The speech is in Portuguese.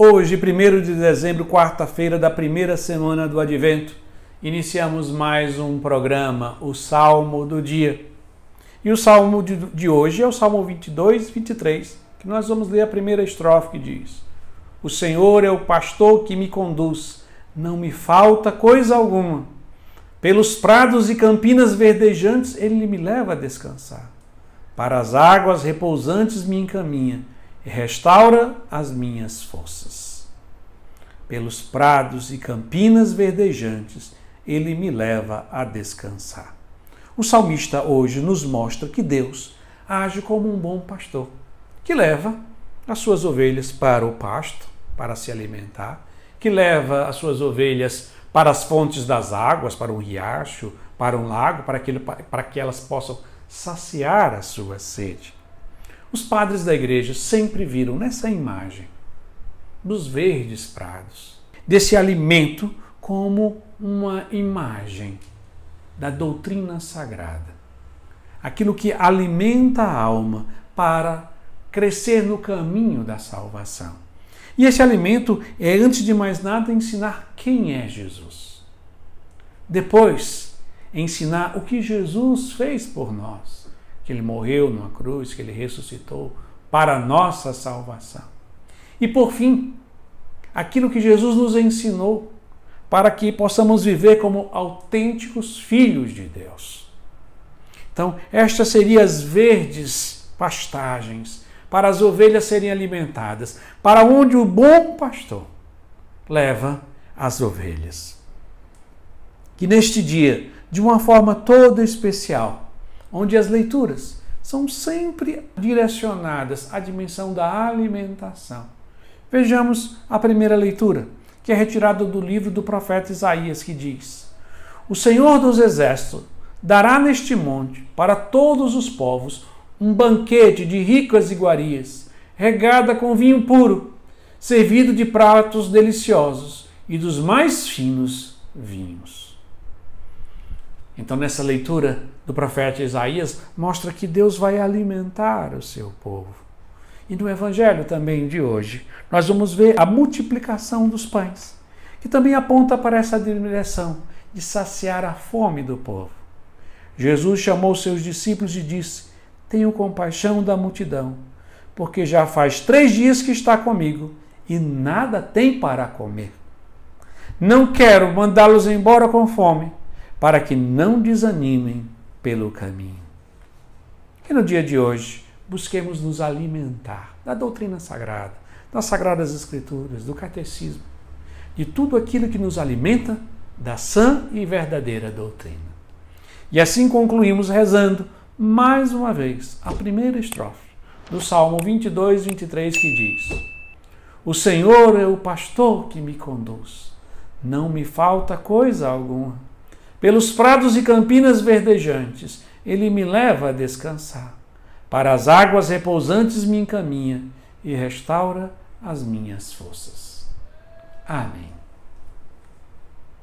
Hoje, 1 de dezembro, quarta-feira da primeira semana do Advento, iniciamos mais um programa, o Salmo do Dia. E o salmo de, hoje é o Salmo 22, 23, que nós vamos ler a primeira estrofe que diz: O Senhor é o pastor que me conduz, não me falta coisa alguma. Pelos prados e campinas verdejantes ele me leva a descansar. Para as águas repousantes me encaminha restaura as minhas forças. Pelos prados e campinas verdejantes, ele me leva a descansar. O salmista hoje nos mostra que Deus age como um bom pastor, que leva as suas ovelhas para o pasto, para se alimentar, que leva as suas ovelhas para as fontes das águas, para um riacho, para um lago, para que, para que elas possam saciar a sua sede. Os padres da igreja sempre viram nessa imagem dos verdes prados, desse alimento como uma imagem da doutrina sagrada. Aquilo que alimenta a alma para crescer no caminho da salvação. E esse alimento é, antes de mais nada, ensinar quem é Jesus. Depois, ensinar o que Jesus fez por nós que ele morreu numa cruz, que ele ressuscitou para nossa salvação. E por fim, aquilo que Jesus nos ensinou para que possamos viver como autênticos filhos de Deus. Então, estas seriam as verdes pastagens para as ovelhas serem alimentadas, para onde o bom pastor leva as ovelhas. Que neste dia, de uma forma toda especial, onde as leituras são sempre direcionadas à dimensão da alimentação. Vejamos a primeira leitura, que é retirada do livro do profeta Isaías, que diz: O Senhor dos Exércitos dará neste monte para todos os povos um banquete de ricas iguarias, regada com vinho puro, servido de pratos deliciosos e dos mais finos vinhos. Então, nessa leitura do profeta Isaías, mostra que Deus vai alimentar o seu povo. E no evangelho também de hoje, nós vamos ver a multiplicação dos pães, que também aponta para essa direção de saciar a fome do povo. Jesus chamou seus discípulos e disse: Tenho compaixão da multidão, porque já faz três dias que está comigo e nada tem para comer. Não quero mandá-los embora com fome para que não desanimem pelo caminho. Que no dia de hoje busquemos nos alimentar da doutrina sagrada, das sagradas escrituras, do catecismo, de tudo aquilo que nos alimenta da sã e verdadeira doutrina. E assim concluímos rezando mais uma vez a primeira estrofe do Salmo 22, 23, que diz: O Senhor é o pastor que me conduz, não me falta coisa alguma. Pelos prados e campinas verdejantes, ele me leva a descansar. Para as águas repousantes me encaminha e restaura as minhas forças. Amém.